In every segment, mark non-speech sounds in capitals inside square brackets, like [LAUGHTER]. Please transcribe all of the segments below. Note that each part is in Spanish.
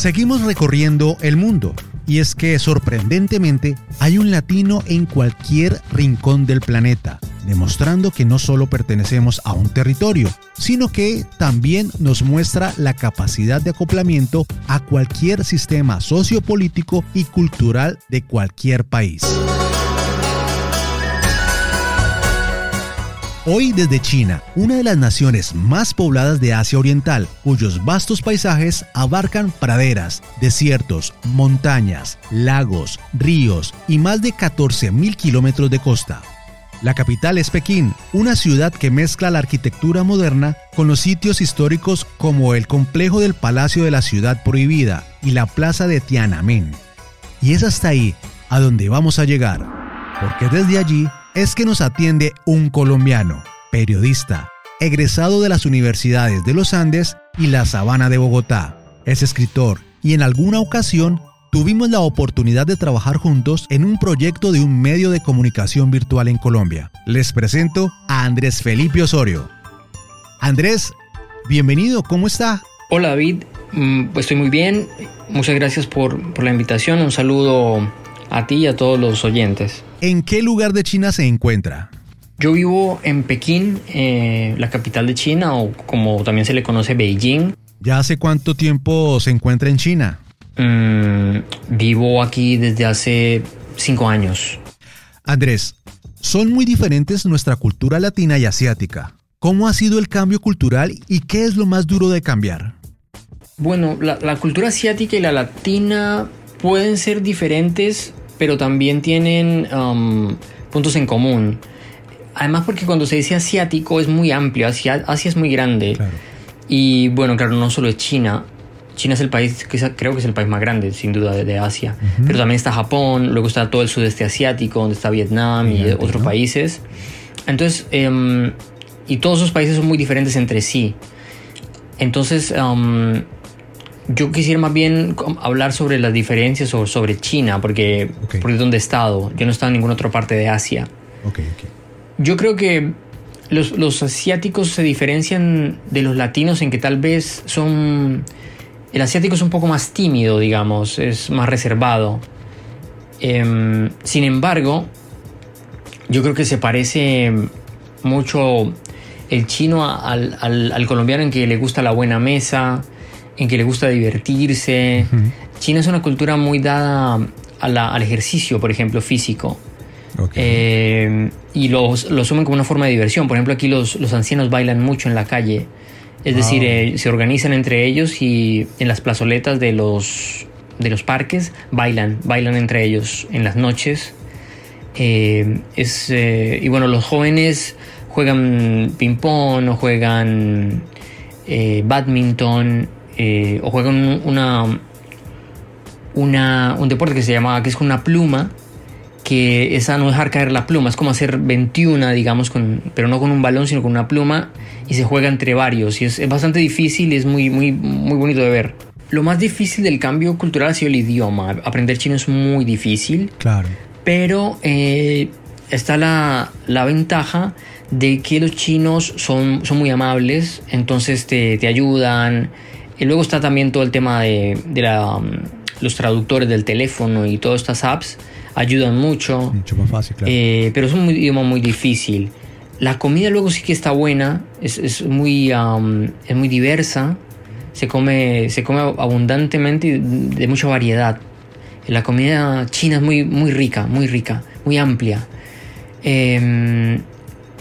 Seguimos recorriendo el mundo y es que sorprendentemente hay un latino en cualquier rincón del planeta, demostrando que no solo pertenecemos a un territorio, sino que también nos muestra la capacidad de acoplamiento a cualquier sistema sociopolítico y cultural de cualquier país. Hoy desde China, una de las naciones más pobladas de Asia Oriental, cuyos vastos paisajes abarcan praderas, desiertos, montañas, lagos, ríos y más de 14.000 kilómetros de costa. La capital es Pekín, una ciudad que mezcla la arquitectura moderna con los sitios históricos como el complejo del Palacio de la Ciudad Prohibida y la Plaza de Tiananmen. Y es hasta ahí a donde vamos a llegar, porque desde allí es que nos atiende un colombiano, periodista, egresado de las universidades de los Andes y la Sabana de Bogotá. Es escritor y en alguna ocasión tuvimos la oportunidad de trabajar juntos en un proyecto de un medio de comunicación virtual en Colombia. Les presento a Andrés Felipe Osorio. Andrés, bienvenido, ¿cómo está? Hola David, mm, pues estoy muy bien. Muchas gracias por, por la invitación. Un saludo a ti y a todos los oyentes. ¿En qué lugar de China se encuentra? Yo vivo en Pekín, eh, la capital de China, o como también se le conoce Beijing. ¿Ya hace cuánto tiempo se encuentra en China? Mm, vivo aquí desde hace cinco años. Andrés, son muy diferentes nuestra cultura latina y asiática. ¿Cómo ha sido el cambio cultural y qué es lo más duro de cambiar? Bueno, la, la cultura asiática y la latina pueden ser diferentes pero también tienen um, puntos en común. Además porque cuando se dice asiático es muy amplio, Asia, Asia es muy grande. Y bueno, claro, no solo es China. China es el país, que creo que es el país más grande, sin duda, de, Asia. Pero también está Japón, luego está todo el sudeste asiático, donde está Vietnam y otros países. Entonces, em, y todos esos países son muy diferentes entre sí. Entonces, um, yo quisiera más bien hablar sobre las diferencias o sobre China, porque, porque es donde he estado. Yo no he estado en ninguna otra parte de Asia. Yo creo que los, los, asiáticos se diferencian de los latinos en que tal vez son... El asiático es un poco más tímido, digamos, es más reservado. Em, sin embargo, yo creo que se parece mucho el chino al, al, al colombiano en que le gusta la buena mesa, en que le gusta divertirse. China es una cultura muy dada al ejercicio, por ejemplo, físico. Eh, y lo, lo asumen como una forma de diversión. Por ejemplo, aquí los, los ancianos bailan mucho en la calle. Es decir, eh, se organizan entre ellos y en las plazoletas de los, de los parques bailan, bailan entre ellos en las noches. Eh, es, y bueno, los jóvenes juegan ping-pong o juegan badminton eh, o juegan una, una, un deporte que se llama, que es con una pluma, que es a no dejar caer la pluma, es como hacer 21, digamos, con, pero no con un balón, sino con una pluma, y se juega entre varios, y es, bastante difícil y es muy, muy, muy bonito de ver. Lo más difícil del cambio cultural ha sido el idioma. Aprender chino es muy difícil. Claro. Pero eh, está la, la, ventaja de que los chinos son, son muy amables, entonces te, te ayudan, y luego está también todo el tema de, um, los traductores del teléfono y todas estas apps ayudan mucho. Mucho más fácil, claro. Eh, pero es un idioma muy difícil. La comida luego sí que está buena, es, muy, um, es muy diversa, se come, se come abundantemente y de mucha variedad. La comida china es muy, muy rica, muy rica, muy amplia. Em,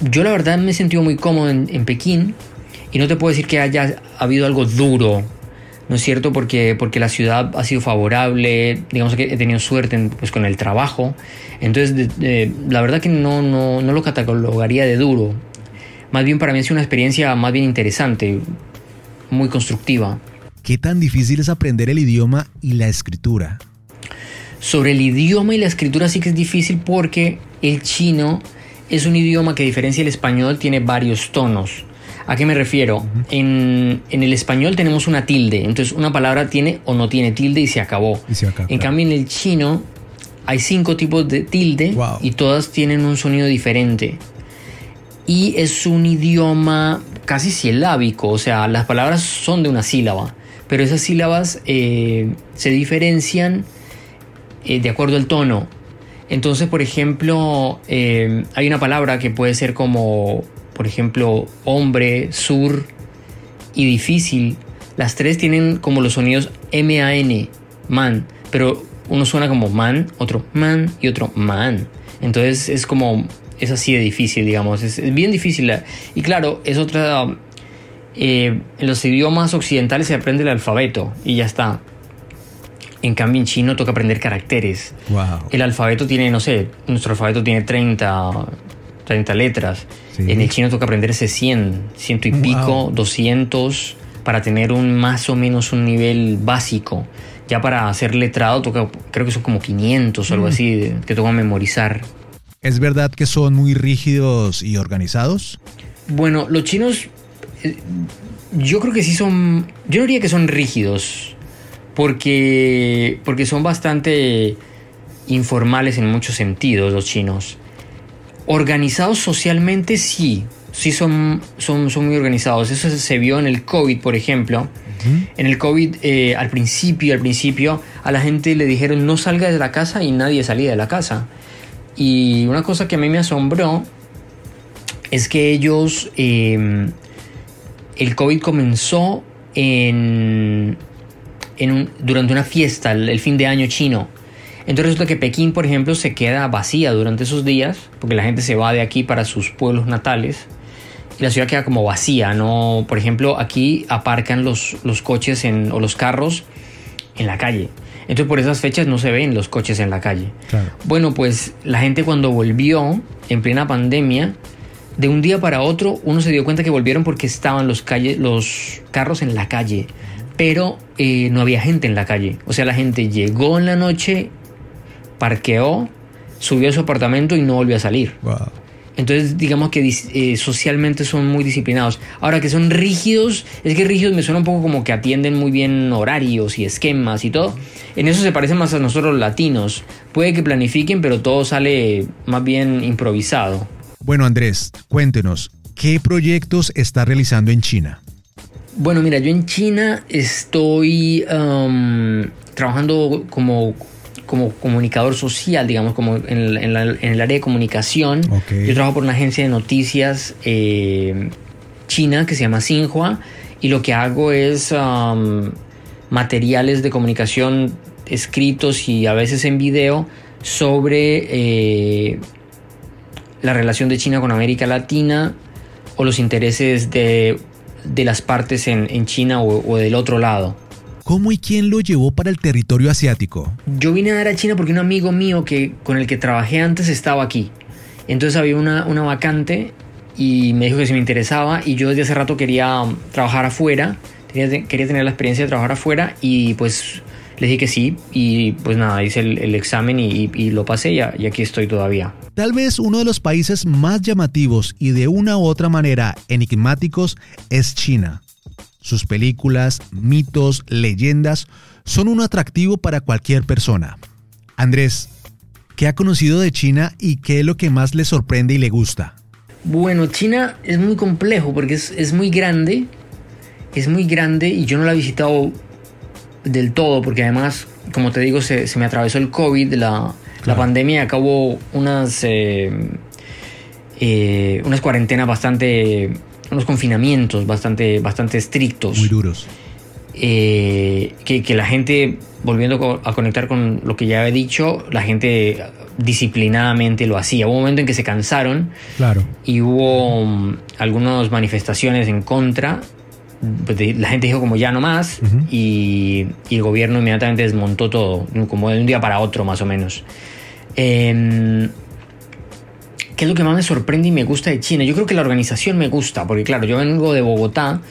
yo la verdad me he sentido muy cómodo en, en Pekín y no te puedo decir que haya habido algo duro, ¿no es cierto? Porque, porque la ciudad ha sido favorable, digamos que he tenido suerte pues, con el trabajo. Entonces, la verdad que no, no, no lo catalogaría de duro. Más bien para mí ha sido una experiencia más bien interesante, muy constructiva. ¿Qué tan difícil es aprender el idioma y la escritura? Sobre el idioma y la escritura sí que es difícil porque el chino es un idioma que a diferencia del español tiene varios tonos. ¿A qué me refiero? en, el español tenemos una tilde, entonces una palabra tiene o no tiene tilde y se acabó. en cambio en el chino hay cinco tipos de tilde y todas tienen un sonido diferente. Y es un idioma casi silábico, o sea, las palabras son de una sílaba, pero esas sílabas eh, se diferencian eh, de acuerdo al tono. Entonces, por ejemplo, eh, hay una palabra que puede ser como, por ejemplo, hombre, sur y difícil. Las tres tienen como los sonidos M-A-N, man, pero uno suena como man, otro man y otro man. Entonces es como, es así de difícil, digamos, es, bien difícil. Y claro, es otra... Eh, en los idiomas occidentales se aprende el alfabeto y ya está. En cambio, en chino toca aprender caracteres. El alfabeto tiene, no sé, nuestro alfabeto tiene 30, 30 letras. En el chino toca aprenderse 100, ciento y pico, 200, para tener un más o menos un nivel básico. Ya para ser letrado toca, creo que son como 500 o algo mm. así, que toca memorizar. ¿Es verdad que son muy rígidos y organizados? Bueno, los chinos, eh, yo creo que sí son, yo diría que son rígidos porque, porque son bastante informales en muchos sentidos los chinos. Organizados socialmente sí, sí son, son, son muy organizados. Eso se vio en el COVID, por ejemplo. En el COVID, eh, al principio, al principio, a la gente le dijeron no salga de la casa y nadie salía de la casa. Y una cosa que a mí me asombró es que ellos, em, el COVID comenzó en durante una fiesta, el, fin de año chino. Entonces resulta que Pekín, por ejemplo, se queda vacía durante esos días, porque la gente se va de aquí para sus pueblos natales. Y la ciudad queda como vacía, ¿no? Por ejemplo, aquí aparcan los, los coches en, o los carros en la calle. Entonces por esas fechas no se ven los coches en la calle. Bueno, pues la gente cuando volvió en plena pandemia, de un día para otro uno se dio cuenta que volvieron porque estaban los, calles, los carros en la calle pero eh, no había gente en la calle. O sea, la gente llegó en la noche, parqueó, subió a su apartamento y no volvió a salir. Entonces, digamos que eh, socialmente son muy disciplinados. Ahora que son rígidos, es que rígidos me suena un poco como que atienden muy bien horarios y esquemas y todo. En eso se parecen más a nosotros los latinos. Puede que planifiquen, pero todo sale más bien improvisado. Bueno, Andrés, cuéntenos, ¿qué proyectos está realizando en China? Bueno, mira, yo en China estoy um, trabajando como, como comunicador social, digamos, como en, el área de comunicación. Yo trabajo por una agencia de noticias eh, china que se llama Xinhua y lo que hago es um, materiales de comunicación escritos y a veces en video sobre eh, la relación de China con América Latina o los intereses de de las partes en, China o, del otro lado. ¿Cómo y quién lo llevó para el territorio asiático? Yo vine a dar a China porque un amigo mío que, con el que trabajé antes estaba aquí. Entonces había una, una vacante y me dijo que si me interesaba y yo desde hace rato quería trabajar afuera, quería, quería tener la experiencia de trabajar afuera y pues le dije que sí y pues nada, hice el, examen y, lo pasé y, y aquí estoy todavía. Tal vez uno de los países más llamativos y de una u otra manera enigmáticos es China. Sus películas, mitos, leyendas son un atractivo para cualquier persona. Andrés, ¿qué ha conocido de China y qué es lo que más le sorprende y le gusta? Bueno, China es muy complejo porque es, muy grande, es muy grande y yo no la he visitado del todo, porque además, como te digo, se, me atravesó el COVID, la, la pandemia acabó unas, eh, eh, unas cuarentenas bastante, unos confinamientos bastante, bastante estrictos. Muy duros. Eh, que, que, la gente, volviendo a conectar con lo que ya he dicho, la gente disciplinadamente lo hacía. Hubo un momento en que se cansaron claro. y hubo um, algunas manifestaciones en contra pues, la gente dijo como ya no más y, el gobierno inmediatamente desmontó todo, como de un día para otro más o menos. Em, ¿Qué es lo que más me sorprende y me gusta de China? Yo creo que la organización me gusta, porque claro, yo vengo de Bogotá,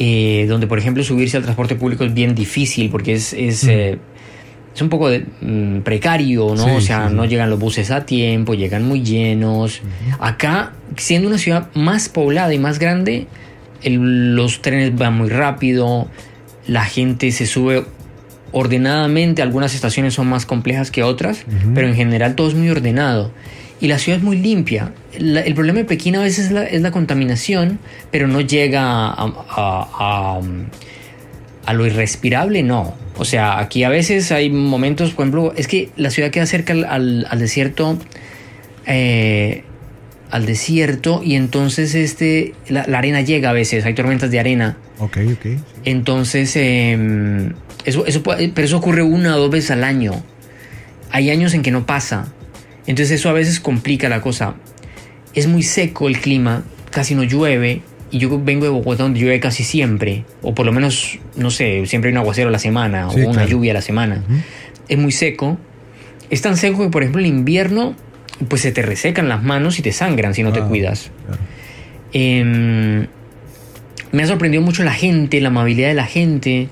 eh, donde por ejemplo subirse al transporte público es bien difícil porque es, es, eh, es un poco de, mm, precario, ¿no? o sea, no llegan los buses a tiempo, llegan muy llenos. Acá, siendo una ciudad más poblada y más grande, los trenes van muy rápido, la gente se sube ordenadamente, algunas estaciones son más complejas que otras, pero en general todo es muy ordenado. Y la ciudad es muy limpia. el problema de Pekín a veces es la, contaminación, pero no llega a, a lo irrespirable no. O sea, aquí a veces hay momentos, por ejemplo, es que la ciudad queda cerca al, al desierto, eh, al desierto y entonces este, la, la, arena llega a veces, hay tormentas de arena. Ok, ok. Entonces, eh, eso, eso, pero eso ocurre una o dos veces al año. Hay años en que no pasa. Entonces eso a veces complica la cosa. Es muy seco el clima, casi no llueve. Y yo vengo de Bogotá donde llueve casi siempre. O por lo menos, no sé, siempre hay un aguacero a la semana Sí, o una claro. lluvia a la semana. Es muy seco. Es tan seco que, por ejemplo, en invierno, pues se te resecan las manos y te sangran si no te cuidas. claro. Eh, me ha sorprendido mucho la gente, la amabilidad de la gente.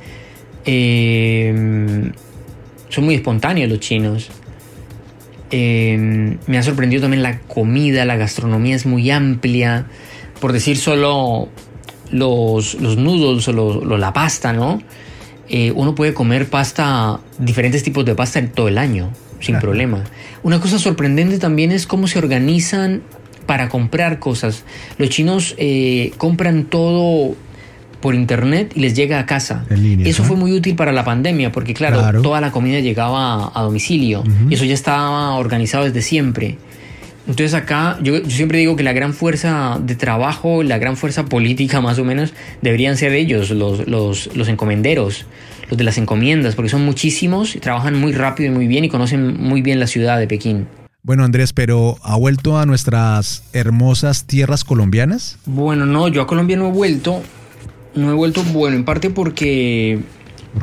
Eh, son muy espontáneos los chinos. Eh, me ha sorprendido también la comida, la gastronomía es muy amplia. Por decir solo los, los noodles o la pasta, ¿no? Eh, uno puede comer pasta, diferentes tipos de pasta en todo el año, sin Claro. problema. Una cosa sorprendente también es cómo se organizan para comprar cosas. Los chinos eh, compran todo por internet y les llega a casa. En línea, Eso ¿no? fue muy útil para la pandemia porque claro, Claro. toda la comida llegaba a, a domicilio y eso ya estaba organizado desde siempre. Entonces acá yo, yo siempre digo que la gran fuerza de trabajo, la gran fuerza política [LAUGHS] más o menos, deberían ser ellos, los, los, los encomenderos, los de las encomiendas, porque son muchísimos, y trabajan muy rápido y muy bien y conocen muy bien la ciudad de Pekín. Bueno, Andrés, pero ¿ha vuelto a nuestras hermosas tierras colombianas? Bueno, no, yo a Colombia no he vuelto. No he vuelto, bueno, en parte porque,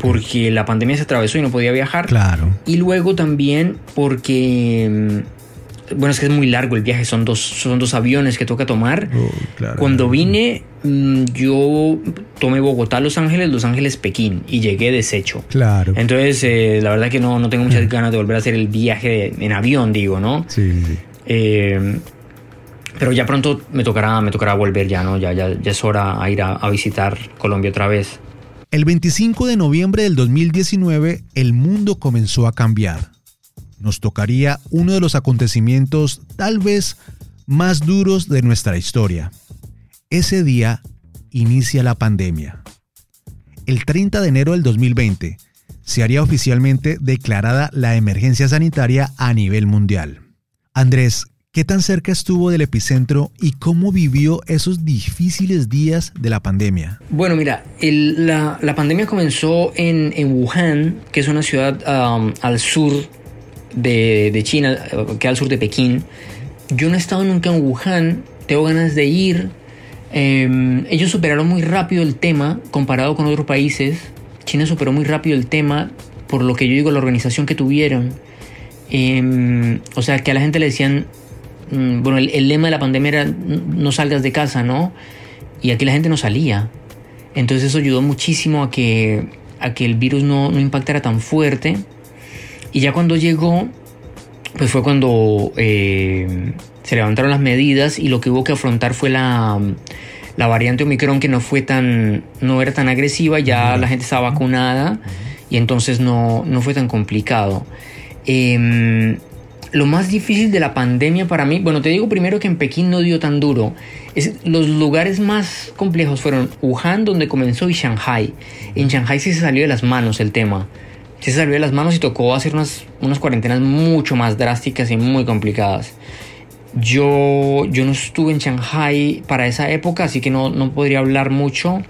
porque la pandemia se atravesó y no podía viajar. Claro. Y luego también porque, mm, bueno, es que es muy largo el viaje, son dos, son dos aviones que toca tomar. Claro. Cuando vine, mm, yo tomé Bogotá, Los Ángeles, Los Ángeles, Pekín y llegué deshecho. Claro. Entonces, eh, la verdad que no, no tengo muchas [LAUGHS] ganas de volver a hacer el viaje en avión, digo, ¿no? Sí, sí, sí. Eh, pero ya pronto me tocará, me tocará volver ya, ¿no? Ya, ya, ya es hora a ir a, visitar Colombia otra vez. El 25 de noviembre del 2019, el mundo comenzó a cambiar. Nos tocaría uno de los acontecimientos tal vez más duros de nuestra historia. Ese día inicia la pandemia. El 30 de enero del 2020 se haría oficialmente declarada la emergencia sanitaria a nivel mundial. Andrés, ¿qué tan cerca estuvo del epicentro y cómo vivió esos difíciles días de la pandemia? Bueno, mira, la, pandemia comenzó en, Wuhan, que es una ciudad um, al sur de, China, eh, que al sur de Pekín. Yo no he estado nunca en Wuhan, tengo ganas de ir. Eh, ellos superaron muy rápido el tema comparado con otros países. China superó muy rápido el tema, por lo que yo digo, la organización que tuvieron. Eh, o sea, que a la gente le decían, bueno, el, el lema de la pandemia era no salgas de casa, ¿no? Y aquí la gente no salía. Entonces eso ayudó muchísimo a que, a que el virus no, no impactara tan fuerte. Y ya cuando llegó, pues fue cuando eh, se levantaron las medidas y lo que hubo que afrontar fue la, la variante Omicron que no fue tan, no era tan agresiva, ya la gente estaba vacunada y entonces no, no fue tan complicado. Em, lo más difícil de la pandemia para mí, bueno, te digo primero que en Pekín no dio tan duro. Los lugares más complejos fueron Wuhan, donde comenzó, y Shanghai. En Shanghai sí se salió de las manos el tema. Sí se salió de las manos y tocó hacer unas, unas cuarentenas mucho más drásticas y muy complicadas. Yo, yo no estuve en Shanghai para esa época, así que no, no podría hablar mucho.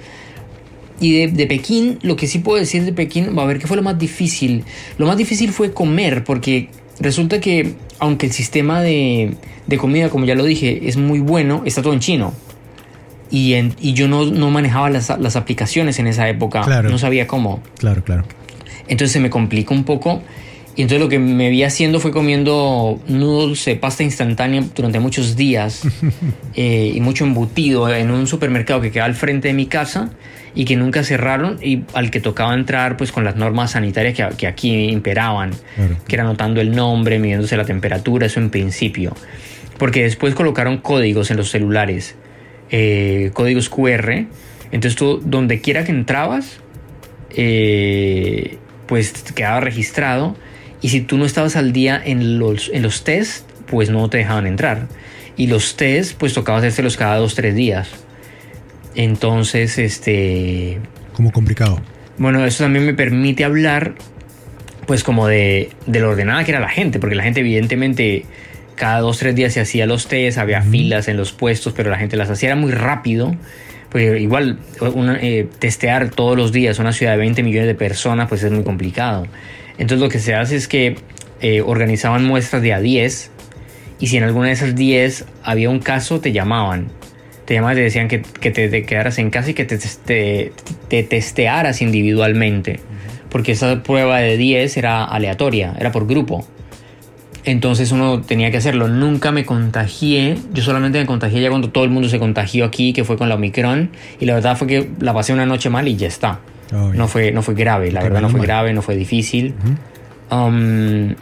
Y de, de Pekín, lo que sí puedo decir de Pekín, va a ver qué fue lo más difícil. Lo más difícil fue comer, porque resulta que, aunque el sistema de, de comida, como ya lo dije, es muy bueno, está todo en chino. Y, en- y yo no, no manejaba las, las aplicaciones en esa época, Claro. no sabía cómo. Claro, claro. Entonces se me complica un poco. Y entonces lo que me vi haciendo fue comiendo noodles de pasta instantánea durante muchos días [LAUGHS] eh, y mucho embutido en un supermercado que queda al frente de mi casa y que nunca cerraron y al que tocaba entrar pues con las normas sanitarias que, que aquí imperaban, Claro. que era anotando el nombre, midiéndose la temperatura, eso en principio. Porque después colocaron códigos en los celulares, eh, códigos QR. Entonces tú, donde quiera que entrabas, eh, pues quedaba registrado. Y si tú no estabas al día en los, en los test, pues no te dejaban entrar. Y los test, pues tocaba hacérselos cada dos, tres días. Entonces, este, Como complicado. bueno, eso también me permite hablar pues como de, de lo ordenada que era la gente, porque la gente evidentemente cada dos, tres días se hacía los test, había filas en los puestos, pero la gente las hacía era muy rápido. Porque igual eh, testear todos los días una ciudad de 20 millones de personas pues es muy complicado. Entonces lo que se hace es que eh, organizaban muestras de a 10 y si en alguna de esas 10 había un caso te llamaban. Te llamaban y te decían que, que te, quedaras en casa y que te, te, testearas individualmente. Porque esa prueba de 10 era aleatoria, era por grupo. Entonces uno tenía que hacerlo. Nunca me contagié. Yo solamente me contagié ya cuando todo el mundo se contagió aquí, que fue con la Omicron. Y la verdad fue que la pasé una noche mal y ya está. no, fue, no fue grave, la verdad no fue grave, no fue difícil. Um,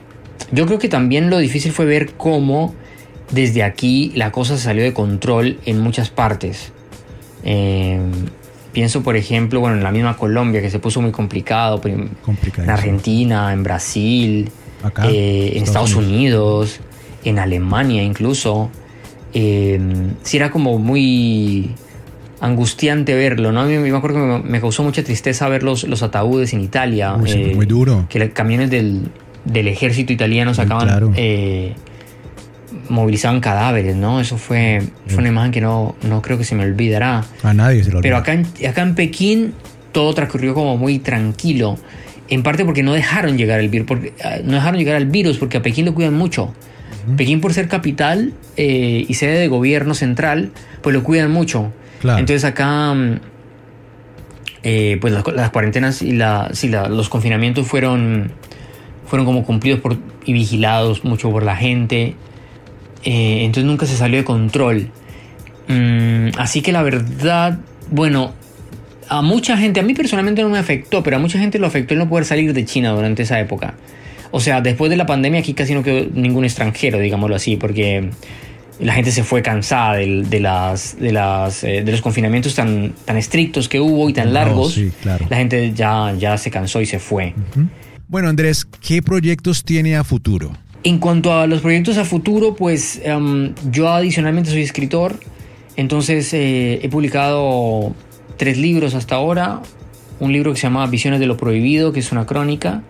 yo creo que también lo difícil fue ver cómo desde aquí la cosa se salió de control en muchas partes. Em, pienso, por ejemplo, bueno, en la misma Colombia, que se puso muy complicado, en Argentina, en Brasil. Eh, en Estados Unidos. en Alemania incluso. Eh, sí era como muy angustiante verlo, ¿no? A mí me acuerdo que me, causó mucha tristeza ver los, los ataúdes en Italia. Eh, muy duro. Que los camiones del, del, ejército italiano sacaban... Eh, movilizaban cadáveres, ¿no? Eso fue, fue una imagen que no, no creo que se me olvidará. A nadie se lo olvida. Pero acá en, acá en Pekín todo transcurrió como muy tranquilo en parte porque no dejaron llegar el virus, porque, ah, no dejaron llegar al virus porque a Pekín lo cuidan mucho. Pekín por ser capital eh, y sede de gobierno central, pues lo cuidan mucho. Entonces acá, mm, eh, pues las, cuarentenas y la, los confinamientos fueron, fueron como cumplidos por, y vigilados mucho por la gente. Eh, entonces nunca se salió de control. Mm, así que la verdad, bueno, a mucha gente, a mí personalmente no me afectó, pero a mucha gente lo afectó el no poder salir de China durante esa época. O sea, después de la pandemia aquí casi no quedó ningún extranjero, digámoslo así, porque la gente se fue cansada de, las, de, las, eh, de los confinamientos tan, tan estrictos que hubo y tan largos. La gente ya, ya se cansó y se fue. Bueno, Andrés, ¿qué proyectos tiene a futuro? En cuanto a los proyectos a futuro, pues em, yo adicionalmente soy escritor, entonces eh, he publicado tres libros hasta ahora. Un libro que se llama Visiones de lo Prohibido, que es una crónica.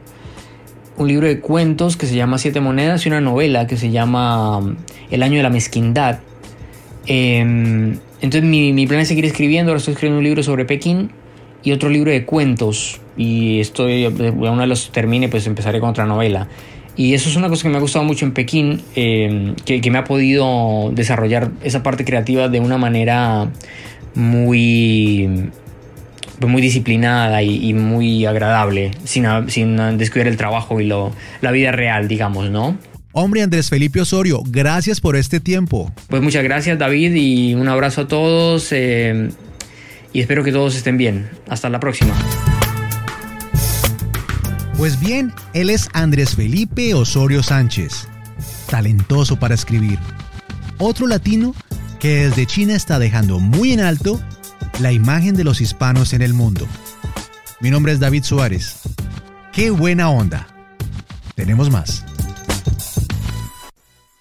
Un libro de cuentos que se llama Siete Monedas y una novela que se llama um, El Año de la Mezquindad. Em, entonces mi, plan es seguir escribiendo. Ahora estoy escribiendo un libro sobre Pekín y otro libro de cuentos. Y estoy, una de los termine, pues empezaré con otra novela. Y eso es una cosa que me ha gustado mucho en Pekín, em, que, que, me ha podido desarrollar esa parte creativa de una manera muy, muy disciplinada y, muy agradable, sin, sin, descuidar el trabajo y lo, la vida real, digamos, ¿no? Hombre Andrés Felipe Osorio, gracias por este tiempo. Pues muchas gracias David y un abrazo a todos eh, y espero que todos estén bien. Hasta la próxima. Pues bien, él es Andrés Felipe Osorio Sánchez, talentoso para escribir. Otro latino que desde China está dejando muy en alto la imagen de los hispanos en el mundo. Mi nombre es David Suárez. ¡Qué buena onda! Tenemos más.